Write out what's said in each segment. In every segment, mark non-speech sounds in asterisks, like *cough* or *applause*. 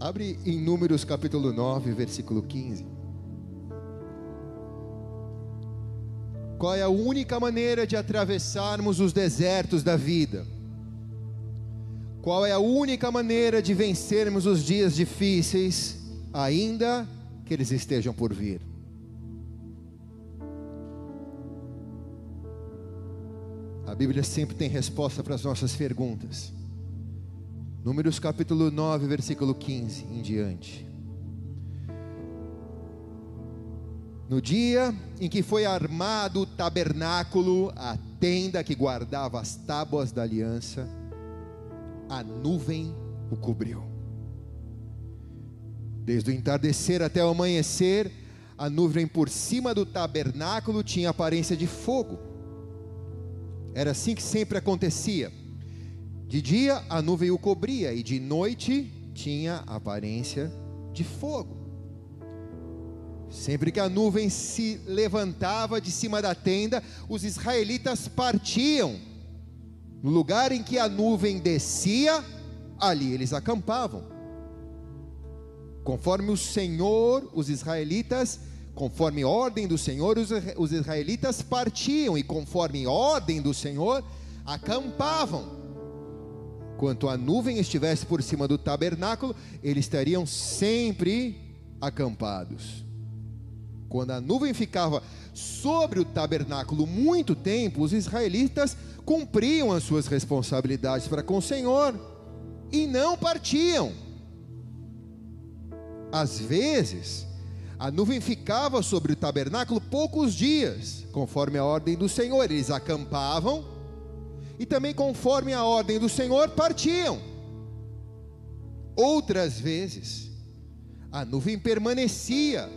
Abre em Números capítulo 9, versículo 15. Qual é a única maneira de atravessarmos os desertos da vida? Qual é a única maneira de vencermos os dias difíceis, ainda que eles estejam por vir? A Bíblia sempre tem resposta para as nossas perguntas. Números capítulo 9, versículo 15 em diante. No dia em que foi armado o tabernáculo, a tenda que guardava as tábuas da aliança, a nuvem o cobriu. Desde o entardecer até o amanhecer, a nuvem por cima do tabernáculo tinha aparência de fogo. Era assim que sempre acontecia. De dia a nuvem o cobria e de noite tinha aparência de fogo. Sempre que a nuvem se levantava de cima da tenda, os israelitas partiam. No lugar em que a nuvem descia, ali eles acampavam. Conforme o Senhor, os israelitas, conforme ordem do Senhor, os israelitas partiam e conforme ordem do Senhor, acampavam. Quanto a nuvem estivesse por cima do tabernáculo, eles estariam sempre acampados. Quando a nuvem ficava sobre o tabernáculo muito tempo, os israelitas cumpriam as suas responsabilidades para com o Senhor e não partiam. Às vezes, a nuvem ficava sobre o tabernáculo poucos dias, conforme a ordem do Senhor, eles acampavam e também conforme a ordem do Senhor partiam. Outras vezes, a nuvem permanecia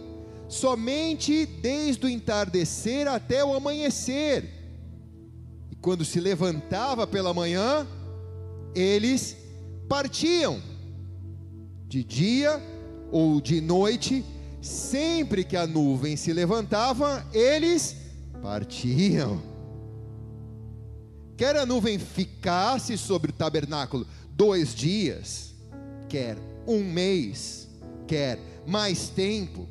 somente desde o entardecer até o amanhecer. E quando se levantava pela manhã, eles partiam. De dia ou de noite, sempre que a nuvem se levantava, eles partiam. Quer a nuvem ficasse sobre o tabernáculo dois dias, quer um mês, quer mais tempo,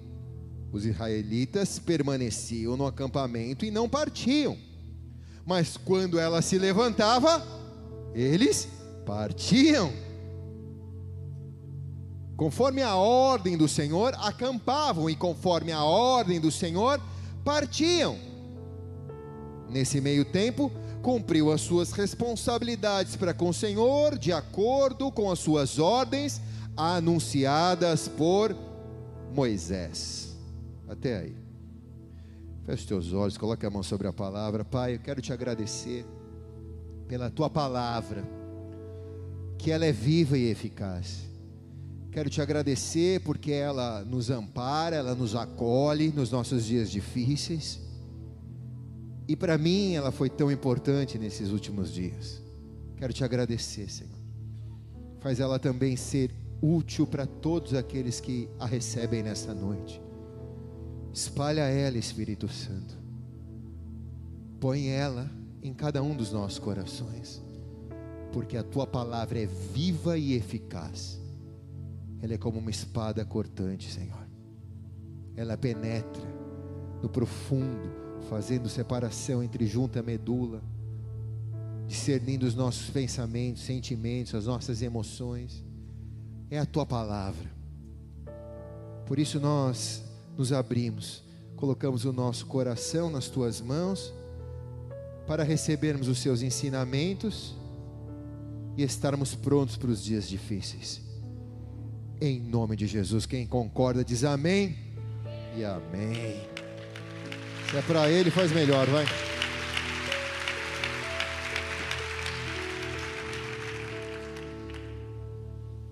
os israelitas permaneciam no acampamento e não partiam. Mas quando ela se levantava, eles partiam. Conforme a ordem do Senhor, acampavam, e conforme a ordem do Senhor, partiam. Nesse meio tempo, cumpriu as suas responsabilidades para com o Senhor, de acordo com as suas ordens anunciadas por Moisés. Até aí. Feche os teus olhos, coloque a mão sobre a palavra. Pai, eu quero te agradecer pela tua palavra, que ela é viva e eficaz. Quero te agradecer porque ela nos ampara, ela nos acolhe nos nossos dias difíceis. E para mim ela foi tão importante nesses últimos dias. Quero te agradecer, Senhor. Faz ela também ser útil para todos aqueles que a recebem nessa noite. Espalha ela, Espírito Santo. Põe ela em cada um dos nossos corações, porque a tua palavra é viva e eficaz. Ela é como uma espada cortante, Senhor. Ela penetra no profundo, fazendo separação entre junta e medula, discernindo os nossos pensamentos, sentimentos, as nossas emoções. É a tua palavra. Por isso nós nos abrimos, colocamos o nosso coração nas tuas mãos, para recebermos os seus ensinamentos e estarmos prontos para os dias difíceis. Em nome de Jesus, quem concorda diz amém e amém. Se é para Ele, faz melhor, vai.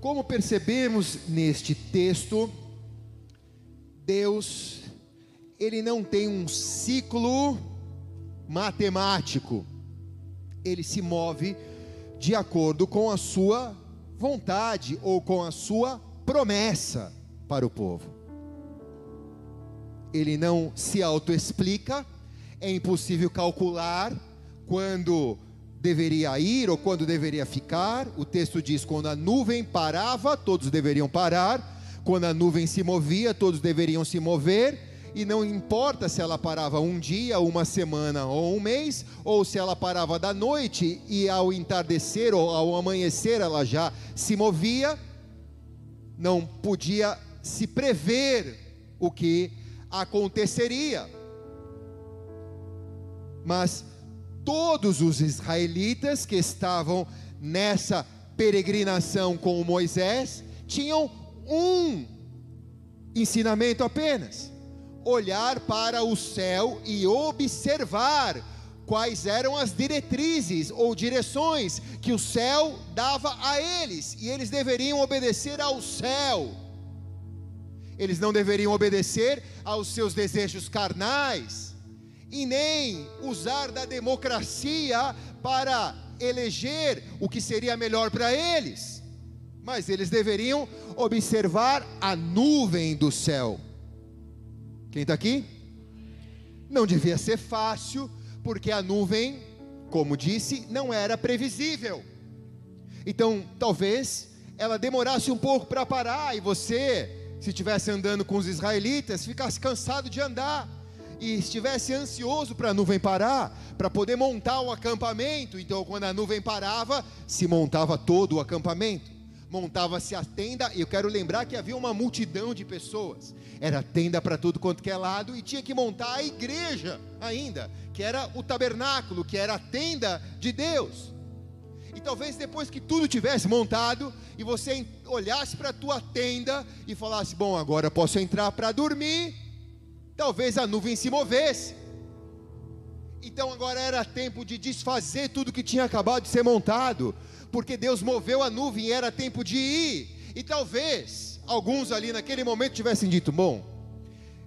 Como percebemos neste texto, Deus, ele não tem um ciclo matemático, ele se move de acordo com a sua vontade ou com a sua promessa para o povo. Ele não se autoexplica, é impossível calcular quando deveria ir ou quando deveria ficar. O texto diz: quando a nuvem parava, todos deveriam parar. Quando a nuvem se movia, todos deveriam se mover. E não importa se ela parava um dia, uma semana ou um mês, ou se ela parava da noite e ao entardecer ou ao amanhecer ela já se movia, não podia se prever o que aconteceria. Mas todos os israelitas que estavam nessa peregrinação com Moisés tinham um ensinamento apenas: olhar para o céu e observar quais eram as diretrizes ou direções que o céu dava a eles, e eles deveriam obedecer ao céu. Eles não deveriam obedecer aos seus desejos carnais, e nem usar da democracia para eleger o que seria melhor para eles, mas eles deveriam observar a nuvem do céu. Quem está aqui? Não devia ser fácil, porque a nuvem, como disse, não era previsível. Então, talvez ela demorasse um pouco para parar e você, se estivesse andando com os israelitas, ficasse cansado de andar e estivesse ansioso para a nuvem parar, para poder montar o acampamento. Então, quando a nuvem parava, se montava todo o acampamento. Montava-se a tenda, e eu quero lembrar que havia uma multidão de pessoas. Era tenda para tudo quanto que é lado, e tinha que montar a igreja ainda, que era o tabernáculo, que era a tenda de Deus. E talvez depois que tudo tivesse montado e você olhasse para a tua tenda e falasse: "Bom, agora posso entrar para dormir", talvez a nuvem se movesse. Então agora era tempo de desfazer tudo que tinha acabado de ser montado, porque Deus moveu a nuvem e era tempo de ir. E talvez alguns ali naquele momento tivessem dito: Bom,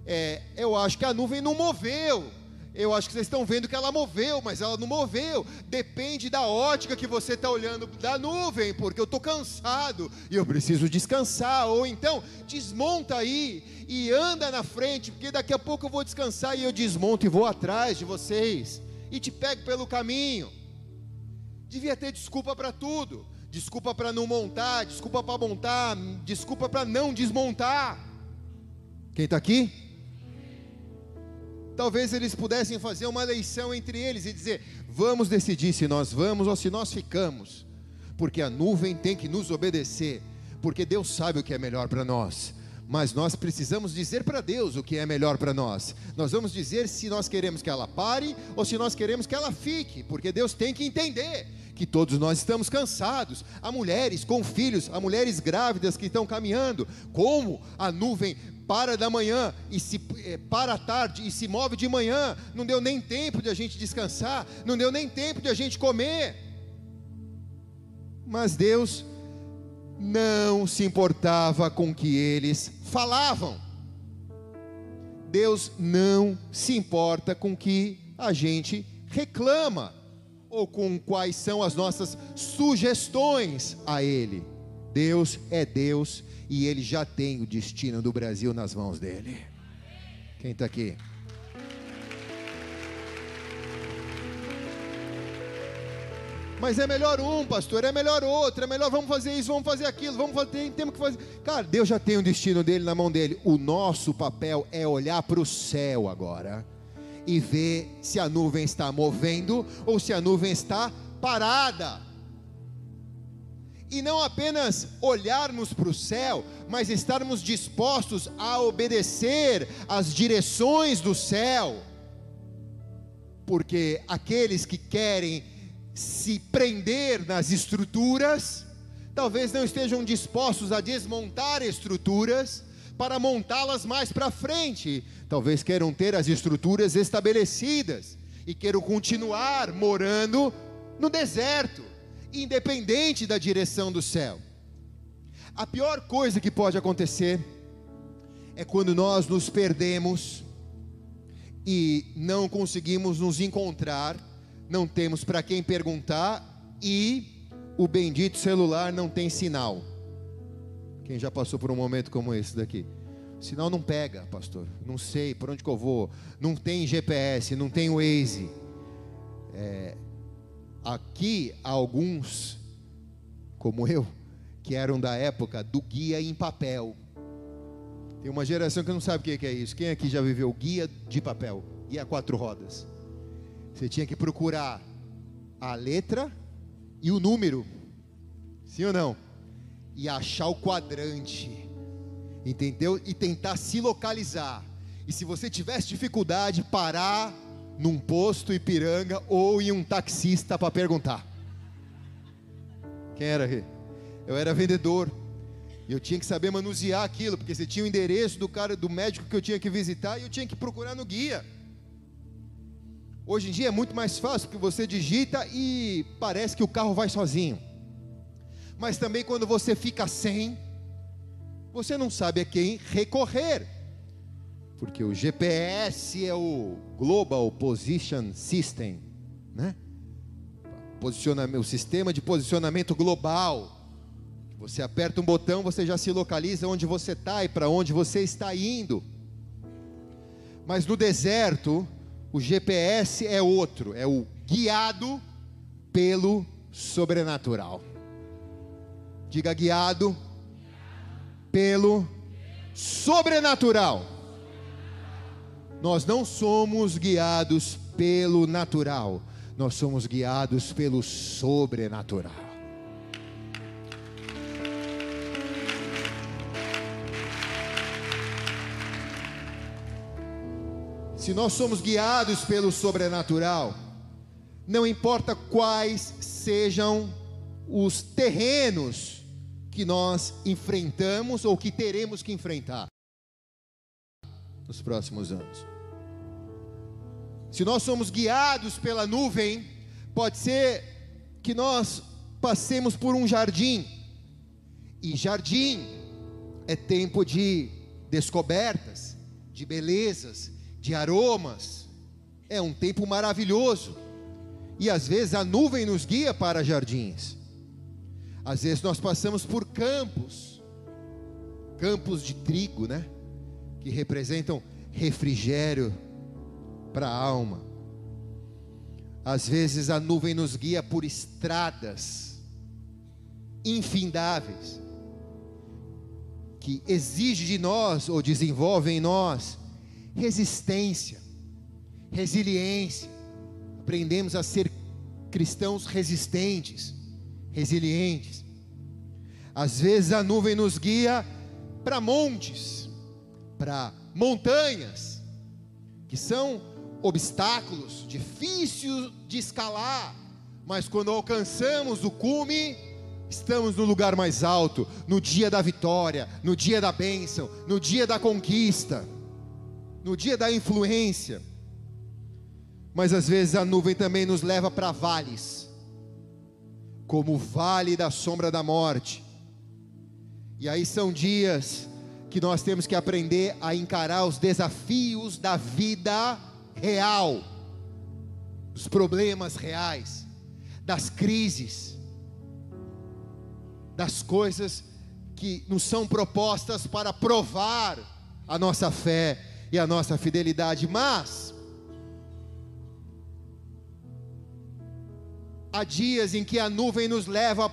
é, eu acho que a nuvem não moveu. Eu acho que vocês estão vendo que ela moveu, mas ela não moveu. Depende da ótica que você está olhando da nuvem, porque eu estou cansado e eu preciso descansar. Ou então, desmonta aí e anda na frente, porque daqui a pouco eu vou descansar e eu desmonto e vou atrás de vocês e te pego pelo caminho. Devia ter desculpa para tudo. Desculpa para não montar, desculpa para montar, desculpa para não desmontar. Quem está aqui? Talvez eles pudessem fazer uma eleição entre eles e dizer: vamos decidir se nós vamos ou se nós ficamos, porque a nuvem tem que nos obedecer, porque Deus sabe o que é melhor para nós. Mas nós precisamos dizer para Deus o que é melhor para nós. Nós vamos dizer se nós queremos que ela pare ou se nós queremos que ela fique, porque Deus tem que entender que todos nós estamos cansados. Há mulheres com filhos, há mulheres grávidas que estão caminhando. Como a nuvem para da manhã e se é, para à tarde e se move de manhã, não deu nem tempo de a gente descansar, não deu nem tempo de a gente comer. Mas Deus não se importava com o que eles falavam. Deus não se importa com o que a gente reclama ou com quais são as nossas sugestões a Ele. Deus é Deus e ele já tem o destino do Brasil nas mãos dele. Quem está aqui? Mas é melhor um, pastor, é melhor outro, é melhor vamos fazer isso, vamos fazer aquilo, vamos fazer, temos que fazer. Cara, Deus já tem o destino dele na mão dele. O nosso papel é olhar para o céu agora e ver se a nuvem está movendo ou se a nuvem está parada e não apenas olharmos para o céu, mas estarmos dispostos a obedecer às direções do céu, porque aqueles que querem se prender nas estruturas, talvez não estejam dispostos a desmontar estruturas para montá-las mais para frente, talvez queiram ter as estruturas estabelecidas e queiram continuar morando no deserto independente da direção do céu. A pior coisa que pode acontecer é quando nós nos perdemos e não conseguimos nos encontrar, não temos para quem perguntar e o bendito celular não tem sinal. Quem já passou por um momento como esse daqui? Sinal não pega, pastor. Não sei por onde que eu vou. Não tem GPS, não tem Waze. É, Aqui, alguns, como eu, que eram da época do guia em papel. Tem uma geração que não sabe o que é isso. Quem aqui já viveu guia de papel? Guia quatro rodas. Você tinha que procurar a letra e o número. Sim ou não? E achar o quadrante. Entendeu? E tentar se localizar. E se você tivesse dificuldade, parar num posto Ipiranga ou em um taxista para perguntar. Quem era? Eu era vendedor. E eu tinha que saber manusear aquilo, porque você tinha o endereço do cara, do médico que eu tinha que visitar, e eu tinha que procurar no guia. Hoje em dia é muito mais fácil, porque você digita e parece que o carro vai sozinho. Mas também quando você fica sem, você não sabe a quem recorrer. Porque o GPS é o Global Position System, né? Posicionamento, o sistema de posicionamento global. Você aperta um botão, você já se localiza onde você está e para onde você está indo. Mas no deserto, o GPS é outro, é o guiado pelo sobrenatural. Diga guiado pelo sobrenatural. Nós não somos guiados pelo natural, nós somos guiados pelo sobrenatural. Se nós somos guiados pelo sobrenatural, não importa quais sejam os terrenos que nós enfrentamos ou que teremos que enfrentar nos próximos anos. Se nós somos guiados pela nuvem, pode ser que nós passemos por um jardim, e jardim é tempo de descobertas, de belezas, de aromas. É um tempo maravilhoso. E às vezes a nuvem nos guia para jardins. Às vezes nós passamos por campos, campos de trigo, né? Que representam refrigério para a alma. Às vezes a nuvem nos guia por estradas infindáveis, que exige de nós ou desenvolve em nós resistência, resiliência. Aprendemos a ser cristãos resistentes, resilientes. Às vezes a nuvem nos guia para montes, para montanhas, que são obstáculos difíceis de escalar, mas quando alcançamos o cume, estamos no lugar mais alto, no dia da vitória, no dia da bênção, no dia da conquista no dia da influência. Mas às vezes a nuvem também nos leva para vales, como o vale da sombra da morte. E aí são dias que nós temos que aprender a encarar os desafios da vida real, dos problemas reais, das crises, das coisas que nos são propostas para provar a nossa fé e a nossa fidelidade, mas há dias em que a nuvem nos leva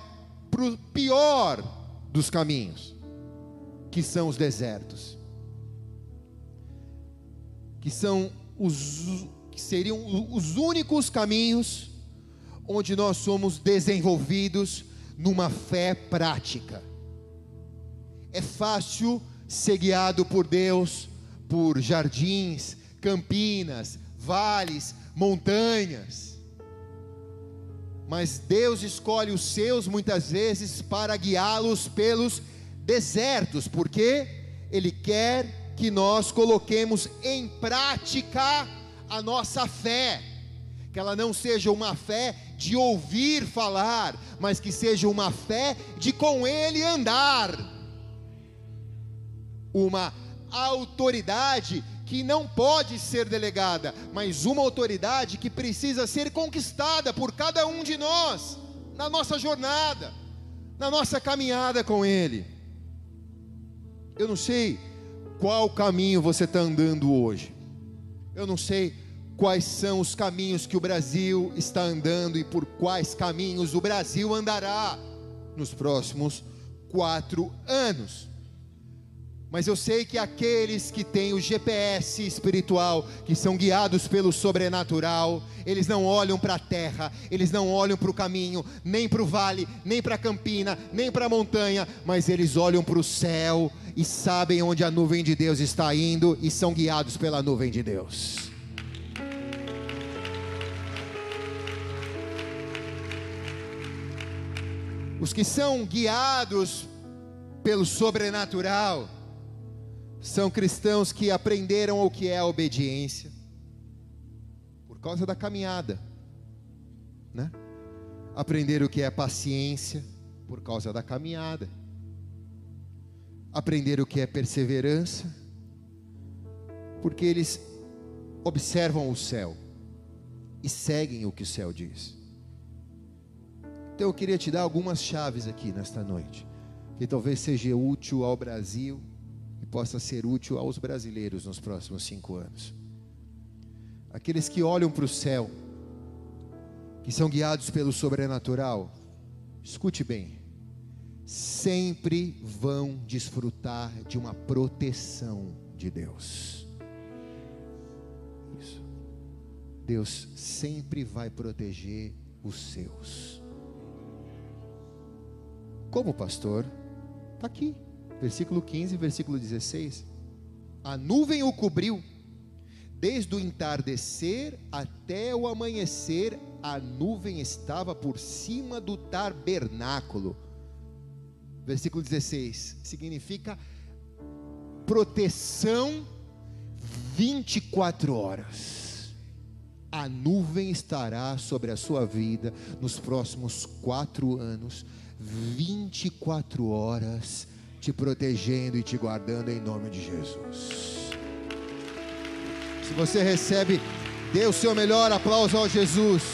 para o pior dos caminhos, que são os desertos, que são os que seriam os únicos caminhos onde nós somos desenvolvidos numa fé prática. É fácil ser guiado por Deus por jardins, campinas, vales, montanhas. Mas Deus escolhe os seus muitas vezes para guiá-los pelos desertos, porque Ele quer que nós coloquemos em prática a nossa fé, que ela não seja uma fé de ouvir falar, mas que seja uma fé de com Ele andar, uma autoridade que não pode ser delegada, mas uma autoridade que precisa ser conquistada por cada um de nós, na nossa jornada, na nossa caminhada com Ele. Eu não sei qual caminho você está andando hoje, eu não sei quais são os caminhos que o Brasil está andando e por quais caminhos o Brasil andará nos próximos quatro anos. Mas eu sei que aqueles que têm o GPS espiritual, que são guiados pelo sobrenatural, eles não olham para a terra, eles não olham para o caminho, nem para o vale, nem para a campina, nem para a montanha, mas eles olham para o céu e sabem onde a nuvem de Deus está indo e são guiados pela nuvem de Deus. Os que são guiados pelo sobrenatural são cristãos que aprenderam o que é a obediência por causa da caminhada, né? Aprenderam o que é paciência por causa da caminhada. Aprenderam o que é perseverança porque eles observam o céu e seguem o que o céu diz. Então eu queria te dar algumas chaves aqui nesta noite, que talvez seja útil ao Brasil e possa ser útil aos brasileiros nos próximos cinco anos. Aqueles que olham para o céu, que são guiados pelo sobrenatural, escute bem, sempre vão desfrutar de uma proteção de Deus. Isso. Deus sempre vai proteger os seus. Como pastor? Está aqui, versículo 15, versículo 16. A nuvem o cobriu, desde o entardecer até o amanhecer, a nuvem estava por cima do tabernáculo. Versículo 16 significa proteção 24 horas. A nuvem estará sobre a sua vida nos próximos quatro anos 24 horas te protegendo e te guardando em nome de Jesus. Se você recebe, dê o seu melhor aplauso ao Jesus.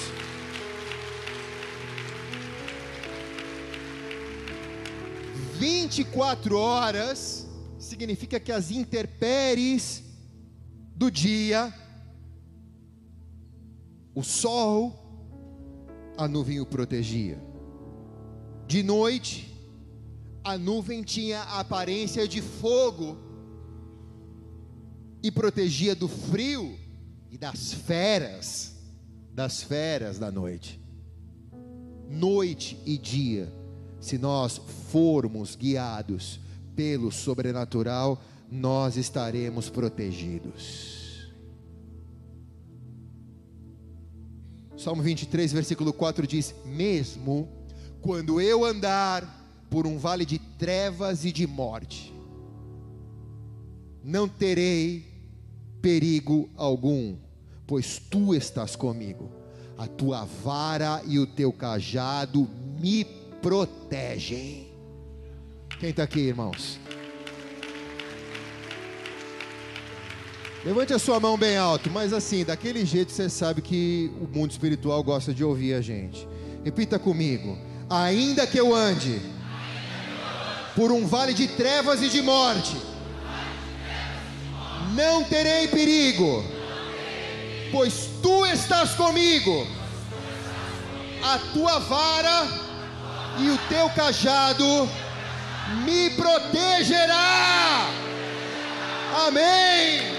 Vinte e quatro horas significa que as intempéries do dia, o sol, a nuvem o protegia de noite, a nuvem tinha a aparência de fogo e protegia do frio e das feras, das feras da noite. Noite e dia, se nós formos guiados pelo sobrenatural, nós estaremos protegidos. Salmo 23, versículo 4 diz: Mesmo quando eu andar por um vale de trevas e de morte, não terei perigo algum, pois tu estás comigo, a tua vara e o teu cajado me protegem. Quem está aqui, irmãos? Levante a sua mão bem alto, mas assim, daquele jeito você sabe que o mundo espiritual gosta de ouvir a gente. Repita comigo Ainda que eu ande por um vale de trevas e de morte, não terei perigo, pois tu estás comigo, a tua vara e o teu cajado me protegerá. Amém.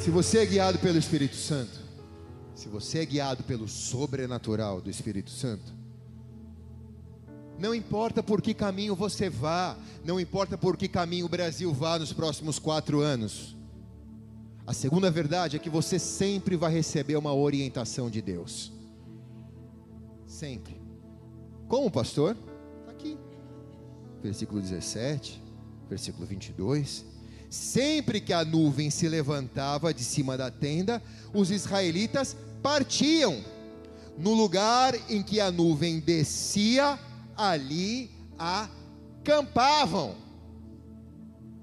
Se você é guiado pelo Espírito Santo, se você é guiado pelo sobrenatural do Espírito Santo, não importa por que caminho você vá, não importa por que caminho o Brasil vá nos próximos quatro anos, a segunda verdade é que você sempre vai receber uma orientação de Deus. Sempre. Como, pastor? Está aqui. Versículo 17, versículo 22. Sempre que a nuvem se levantava de cima da tenda, os israelitas partiam. No lugar em que a nuvem descia, ali acampavam.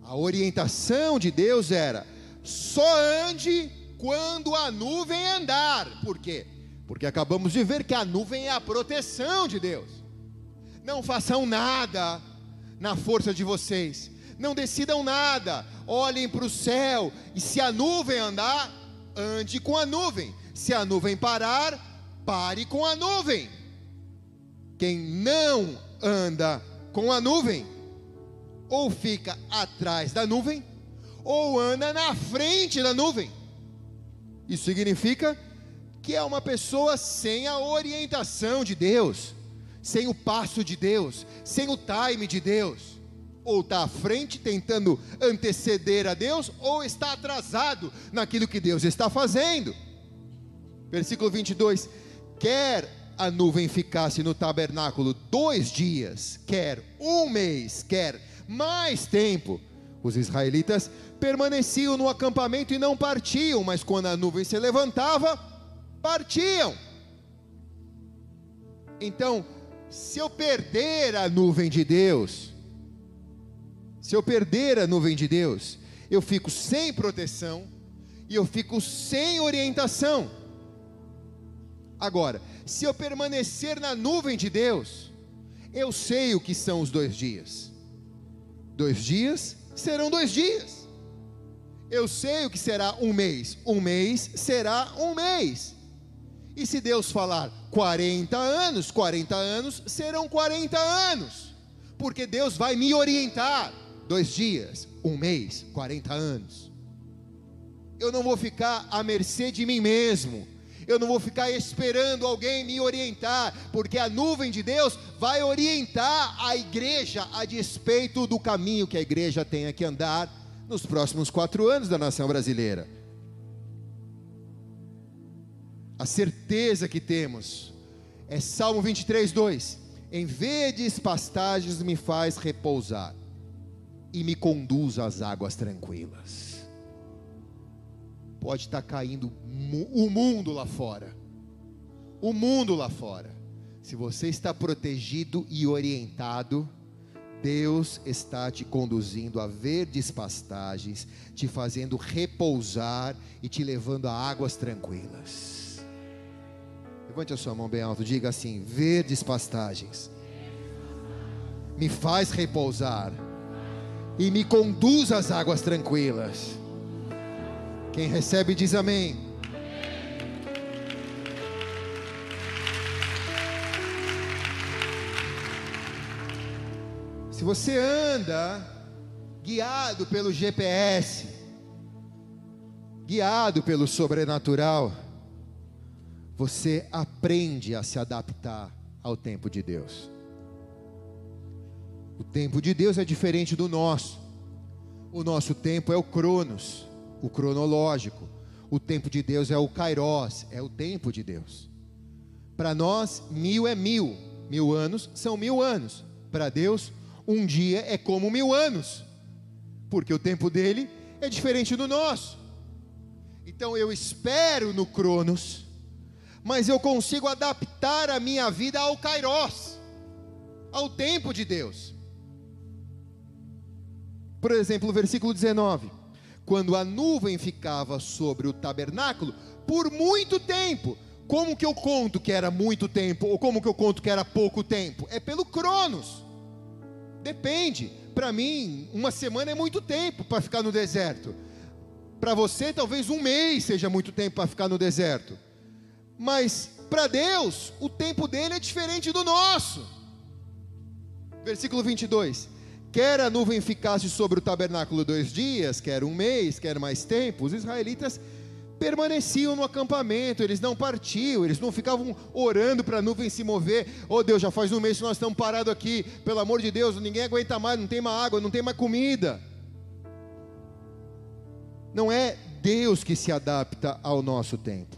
A orientação de Deus era: só ande quando a nuvem andar. Por quê? Porque acabamos de ver que a nuvem é a proteção de Deus. Não façam nada na força de vocês, não decidam nada, olhem para o céu, e se a nuvem andar, ande com a nuvem, se a nuvem parar, pare com a nuvem. Quem não anda com a nuvem, ou fica atrás da nuvem, ou anda na frente da nuvem. Isso significa que é uma pessoa sem a orientação de Deus, sem o passo de Deus, sem o time de Deus. Ou está à frente tentando anteceder a Deus, ou está atrasado naquilo que Deus está fazendo. Versículo 22: Quer a nuvem ficasse no tabernáculo dois dias, quer um mês, quer mais tempo, os israelitas permaneciam no acampamento e não partiam, mas quando a nuvem se levantava, partiam. Então, se eu perder a nuvem de Deus, se eu perder a nuvem de Deus, eu fico sem proteção e eu fico sem orientação. Agora, se eu permanecer na nuvem de Deus, eu sei o que são os dois dias. Dois dias serão dois dias. Eu sei o que será um mês. Um mês será um mês. E se Deus falar 40 anos, 40 anos serão 40 anos. Porque Deus vai me orientar. Dois dias, um mês, 40 anos. Eu não vou ficar à mercê de mim mesmo. Eu não vou ficar esperando alguém me orientar, porque a nuvem de Deus vai orientar a igreja a despeito do caminho que a igreja tenha que andar nos próximos quatro anos da nação brasileira. A certeza que temos é Salmo 23, 2: Em verdes pastagens me faz repousar e me conduz às águas tranquilas pode estar caindo o mundo lá fora. O mundo lá fora. Se você está protegido e orientado, Deus está te conduzindo a verdes pastagens, te fazendo repousar e te levando a águas tranquilas. Levante a sua mão bem alto, diga assim: verdes pastagens, me faz repousar e me conduz às águas tranquilas. Quem recebe diz amém. Se você anda guiado pelo GPS, guiado pelo sobrenatural, você aprende a se adaptar ao tempo de Deus. O tempo de Deus é diferente do nosso. O nosso tempo é o Cronos o cronológico. O tempo de Deus é o Kairos, é o tempo de Deus. Para nós, mil é mil, mil anos são mil anos. Para Deus, um dia é como mil anos, porque o tempo dele é diferente do nosso. Então eu espero no Cronos, mas eu consigo adaptar a minha vida ao Kairos, ao tempo de Deus. Por exemplo, versículo 19 quando a nuvem ficava sobre o tabernáculo por muito tempo. Como que eu conto que era muito tempo ou como que eu conto que era pouco tempo? É pelo Cronos. Depende. Para mim, uma semana é muito tempo para ficar no deserto. Para você, talvez um mês seja muito tempo para ficar no deserto. Mas para Deus, o tempo dele é diferente do nosso. Versículo 22 quer a nuvem ficasse sobre o tabernáculo dois dias, quer um mês, quer mais tempo, os israelitas permaneciam no acampamento, eles não partiam, eles não ficavam orando para a nuvem se mover. Oh Deus, já faz um mês que nós estamos parados aqui, pelo amor de Deus, ninguém aguenta mais, não tem mais água, não tem mais comida. Não é Deus que se adapta ao nosso tempo,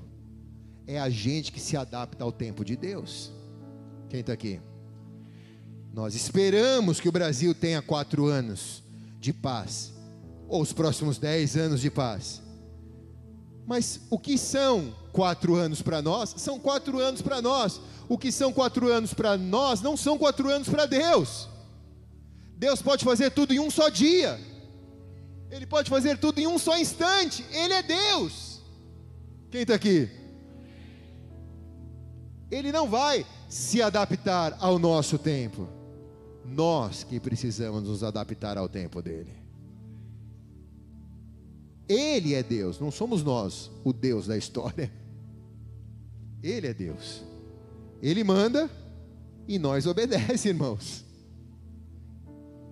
é a gente que se adapta ao tempo de Deus. Quem está aqui? Nós esperamos que o Brasil tenha quatro anos de paz, ou os próximos dez anos de paz. Mas o que são quatro anos para nós? São quatro anos para nós. O que são quatro anos para nós não são quatro anos para Deus. Deus pode fazer tudo em um só dia. Ele pode fazer tudo em um só instante. Ele é Deus. Quem está aqui? Ele não vai se adaptar ao nosso tempo. Nós que precisamos nos adaptar ao tempo dele. Ele é Deus, não somos nós o Deus da história. Ele é Deus. Ele manda e nós *laughs* obedecemos, irmãos.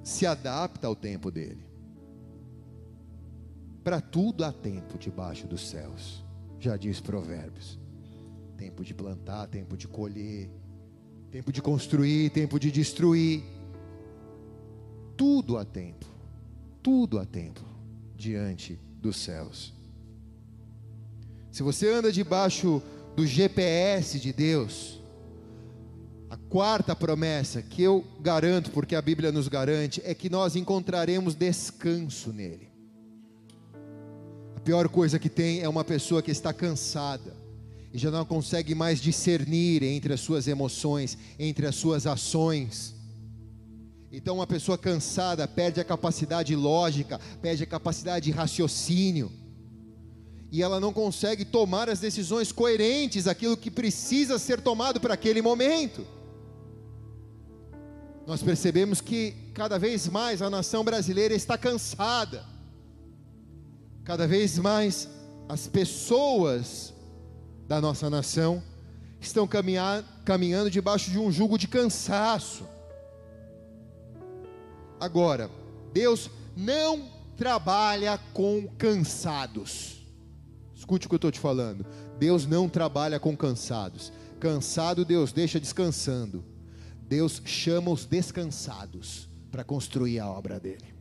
Se adapta ao tempo dele. Para tudo há tempo debaixo dos céus, já diz Provérbios. Tempo de plantar, tempo de colher, tempo de construir, tempo de destruir. Tudo há tempo, tudo há tempo diante dos céus. Se você anda debaixo do GPS de Deus, a quarta promessa que eu garanto, porque a Bíblia nos garante, é que nós encontraremos descanso nele. A pior coisa que tem é uma pessoa que está cansada e já não consegue mais discernir entre as suas emoções, entre as suas ações. Então, uma pessoa cansada perde a capacidade lógica, perde a capacidade de raciocínio, e ela não consegue tomar as decisões coerentes, aquilo que precisa ser tomado para aquele momento. Nós percebemos que cada vez mais a nação brasileira está cansada, cada vez mais as pessoas da nossa nação estão caminhar, caminhando debaixo de um jugo de cansaço. Agora, Deus não trabalha com cansados. Escute o que eu estou te falando. Deus não trabalha com cansados. Cansado, Deus deixa descansando. Deus chama os descansados para construir a obra dele.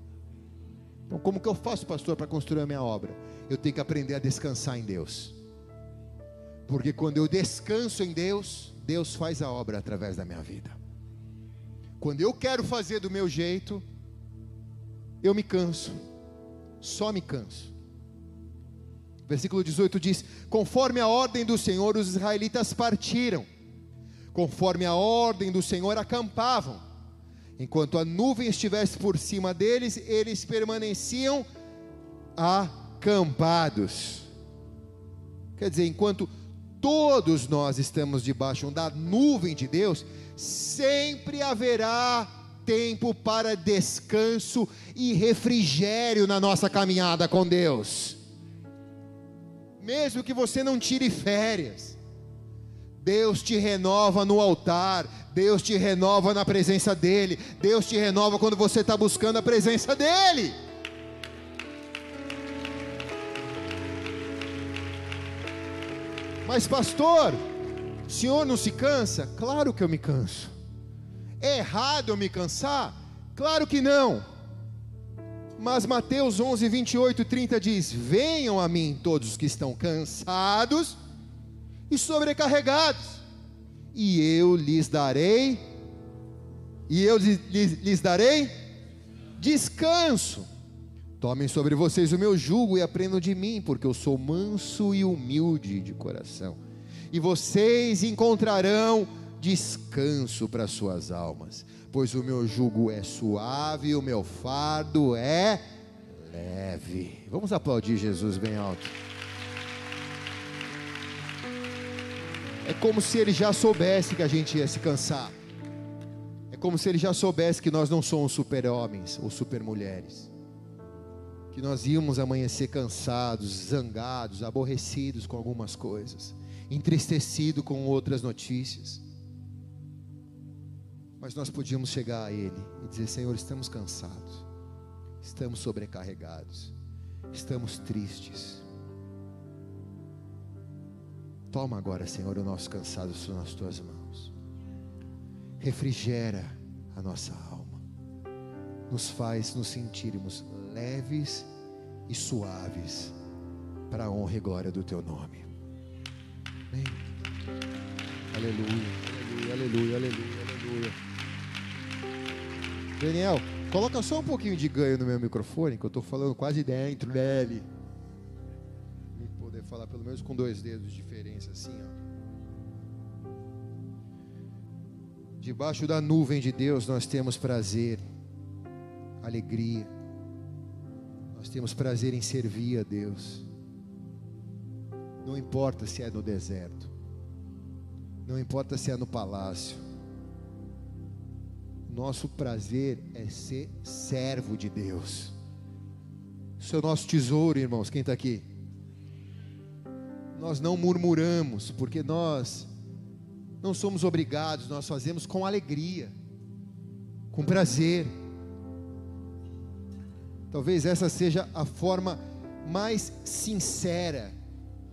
Então, como que eu faço, pastor, para construir a minha obra? Eu tenho que aprender a descansar em Deus. Porque quando eu descanso em Deus, Deus faz a obra através da minha vida. Quando eu quero fazer do meu jeito, eu me canso, só me canso. Versículo 18 diz: Conforme a ordem do Senhor, os israelitas partiram, conforme a ordem do Senhor, acampavam. Enquanto a nuvem estivesse por cima deles, eles permaneciam acampados. Quer dizer, enquanto todos nós estamos debaixo da nuvem de Deus, sempre haverá tempo para descanso e refrigério na nossa caminhada com Deus. Mesmo que você não tire férias, Deus te renova no altar, Deus te renova na presença dEle, Deus te renova quando você está buscando a presença dEle. Mas, pastor, o senhor não se cansa? Claro que eu me canso. É errado eu me cansar? Claro que não. Mas Mateus 11, 28 e 30 diz: Venham a mim todos que estão cansados e sobrecarregados, e eu lhes darei, e eu lhes, lhes darei descanso. Tomem sobre vocês o meu jugo e aprendam de mim, porque eu sou manso e humilde de coração. E vocês encontrarão descanso para suas almas, pois o meu jugo é suave e o meu fardo é leve. Vamos aplaudir Jesus bem alto. É como se ele já soubesse que a gente ia se cansar. É como se ele já soubesse que nós não somos super-homens ou super-mulheres que nós íamos amanhecer cansados, zangados, aborrecidos com algumas coisas, entristecidos com outras notícias. Mas nós podíamos chegar a Ele e dizer: Senhor, estamos cansados, estamos sobrecarregados, estamos tristes. Toma agora, Senhor, o nosso cansado nas tuas mãos, refrigera a nossa alma, nos faz nos sentirmos leves e suaves para a honra e glória do teu nome. Amém. Aleluia, aleluia, aleluia, aleluia, aleluia. Daniel, coloca só um pouquinho de ganho no meu microfone, que eu estou falando quase dentro dele. Vou poder falar pelo menos com dois dedos de diferença, assim, ó. Debaixo da nuvem de Deus nós temos prazer, alegria nós temos prazer em servir a Deus. Não importa se é no deserto, não importa se é no palácio, Nosso prazer é ser servo de Deus. Isso é o nosso tesouro, irmãos. Quem está aqui? Nós não murmuramos, porque nós não somos obrigados, nós fazemos com alegria, com prazer. Talvez essa seja a forma mais sincera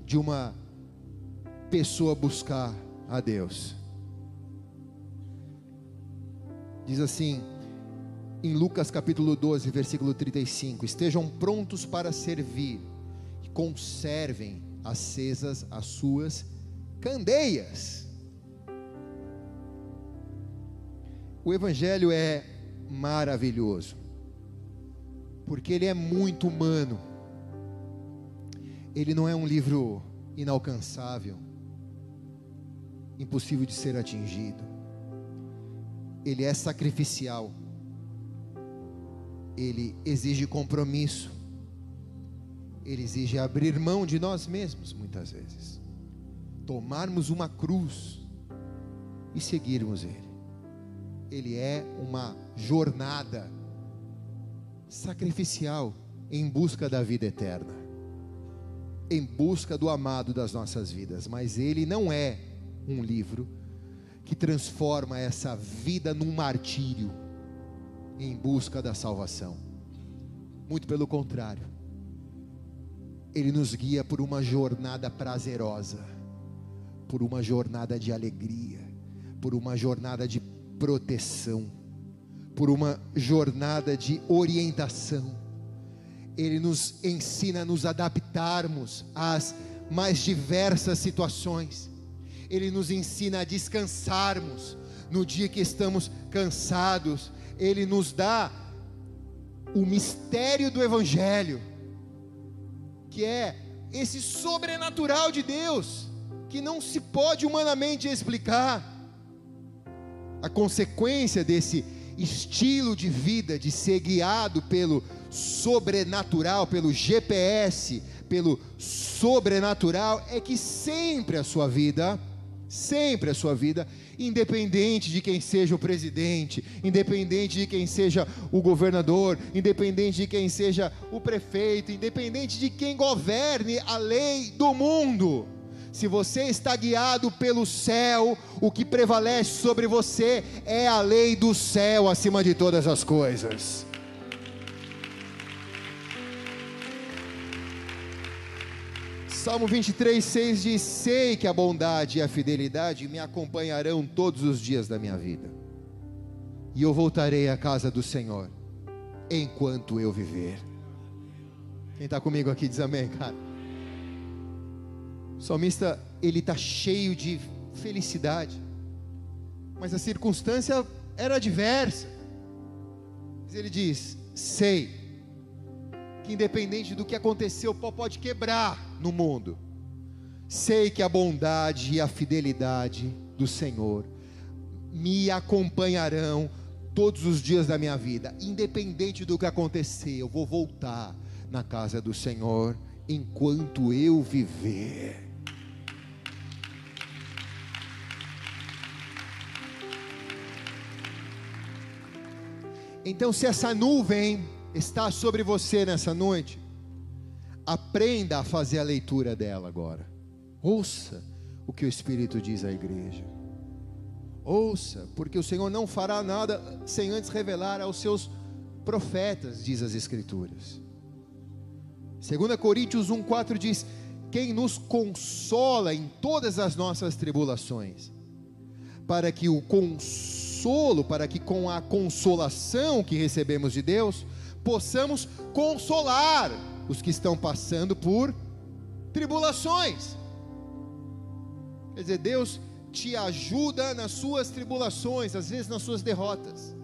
de uma pessoa buscar a Deus. Diz assim, em Lucas capítulo 12, versículo 35: Estejam prontos para servir, e conservem acesas as suas candeias. O Evangelho é maravilhoso, porque ele é muito humano, ele não é um livro inalcançável, impossível de ser atingido, ele é sacrificial, ele exige compromisso, ele exige abrir mão de nós mesmos, muitas vezes, tomarmos uma cruz e seguirmos Ele. Ele é uma jornada sacrificial em busca da vida eterna, em busca do amado das nossas vidas, mas Ele não é um livro que transforma essa vida num martírio em busca da salvação. Muito pelo contrário, Ele nos guia por uma jornada prazerosa, por uma jornada de alegria, por uma jornada de proteção, por uma jornada de orientação. Ele nos ensina a nos adaptarmos às mais diversas situações. Ele nos ensina a descansarmos no dia que estamos cansados ele nos dá o mistério do Evangelho, que é esse sobrenatural de Deus, que não se pode humanamente explicar. A consequência desse estilo de vida, de ser guiado pelo sobrenatural, pelo GPS, pelo sobrenatural, é que sempre a sua vida, sempre a sua vida independente de quem seja o presidente, independente de quem seja o governador, independente de quem seja o prefeito, independente de quem governe a lei do mundo. Se você está guiado pelo céu, o que prevalece sobre você é a lei do céu acima de todas as coisas. Salmo 23, 6 diz: Sei que a bondade e a fidelidade me acompanharão todos os dias da minha vida, e eu voltarei à casa do Senhor enquanto eu viver. Quem está comigo aqui diz amém, cara. O salmista, ele está cheio de felicidade, mas a circunstância era adversa. Ele diz: Sei que independente do que aconteceu, o pó pode quebrar no mundo. Sei que a bondade e a fidelidade do Senhor me acompanharão todos os dias da minha vida, independente do que acontecer, eu vou voltar na casa do Senhor enquanto eu viver. Então, se essa nuvem está sobre você nessa noite, aprenda a fazer a leitura dela agora. Ouça o que o Espírito diz à igreja. Ouça, porque o Senhor não fará nada sem antes revelar aos seus profetas, diz as Escrituras. 2 Coríntios 1,4 diz: Quem nos consola em todas as nossas tribulações, para que o consolo, para que com a consolação que recebemos de Deus, possamos consolar os que estão passando por tribulações. Quer dizer, Deus te ajuda nas suas tribulações, às vezes nas suas derrotas,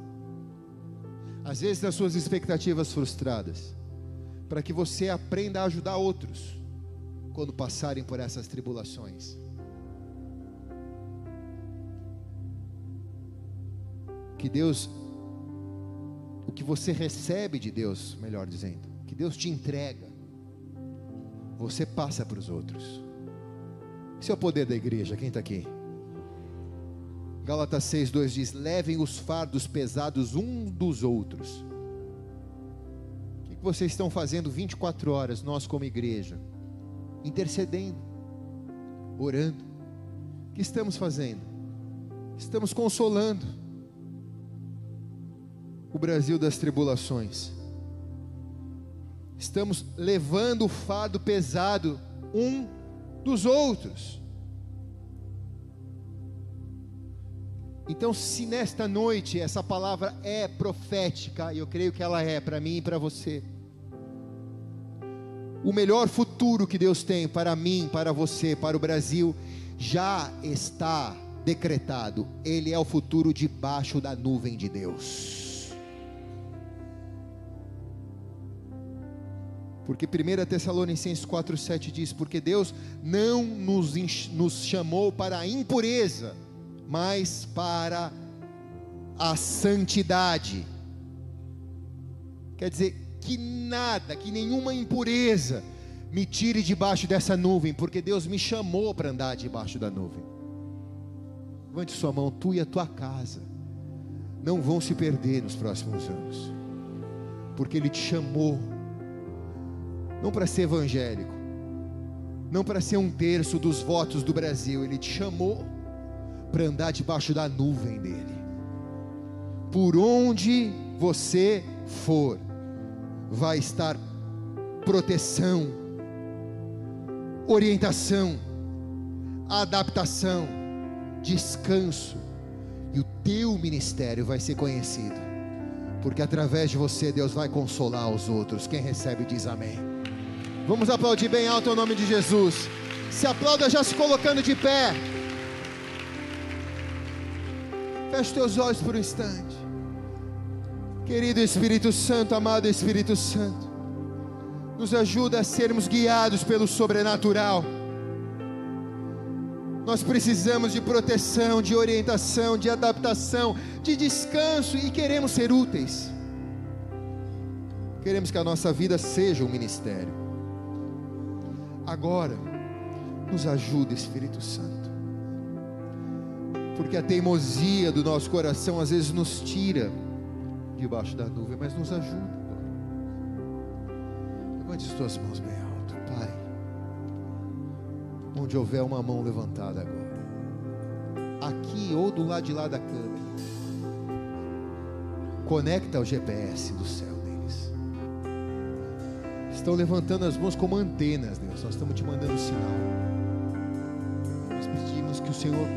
às vezes nas suas expectativas frustradas, para que você aprenda a ajudar outros quando passarem por essas tribulações. Que Deus que você recebe de Deus, melhor dizendo, que Deus te entrega, você passa para os outros. Esse é o poder da igreja, quem está aqui? Gálatas 6,2 diz: Levem os fardos pesados um dos outros. O que vocês estão fazendo 24 horas, nós como igreja? Intercedendo, orando. O que estamos fazendo? Estamos consolando Brasil das tribulações. Estamos levando o fardo pesado um dos outros. Então, se nesta noite essa palavra é profética, e eu creio que ela é para mim e para você, o melhor futuro que Deus tem para mim, para você, para o Brasil, já está decretado. Ele é o futuro debaixo da nuvem de Deus. Porque 1 Tessalonicenses 4,7 diz: Porque Deus não nos, nos chamou para a impureza, mas para a santidade. Quer dizer, que nada, que nenhuma impureza me tire debaixo dessa nuvem, porque Deus me chamou para andar debaixo da nuvem. Levante sua mão, tu e a tua casa não vão se perder nos próximos anos, porque Ele te chamou, não para ser evangélico, não para ser um terço dos votos do Brasil, Ele te chamou para andar debaixo da nuvem dele. Por onde você for, vai estar proteção, orientação, adaptação, descanso, e o teu ministério vai ser conhecido, porque através de você Deus vai consolar os outros. Quem recebe diz amém. Vamos aplaudir bem alto o nome de Jesus. Se aplauda já se colocando de pé. Feche teus olhos por um instante. Querido Espírito Santo, amado Espírito Santo, nos ajuda a sermos guiados pelo sobrenatural. Nós precisamos de proteção, de orientação, de adaptação, de descanso e queremos ser úteis. Queremos que a nossa vida seja um ministério. Agora, nos ajuda, Espírito Santo porque a teimosia do nosso coração às vezes nos tira debaixo da nuvem, mas nos ajuda. Levante as tuas mãos bem alto, Pai. Onde houver uma mão levantada agora, aqui ou do lado de lá da câmera, conecta o GPS do céu. Estão levantando as mãos como antenas, Deus. Nós estamos te mandando sinal. Nós pedimos que o Senhor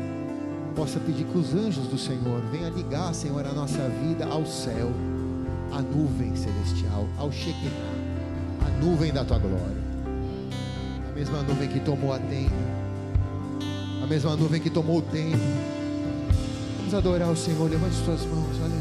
possa pedir que os anjos do Senhor venham ligar, Senhor, a nossa vida ao céu, à nuvem celestial, ao Shekinah, a nuvem da tua glória. A mesma nuvem que tomou a tenda, a mesma nuvem que tomou o templo. Vamos adorar o Senhor, levante suas mãos, aleluia.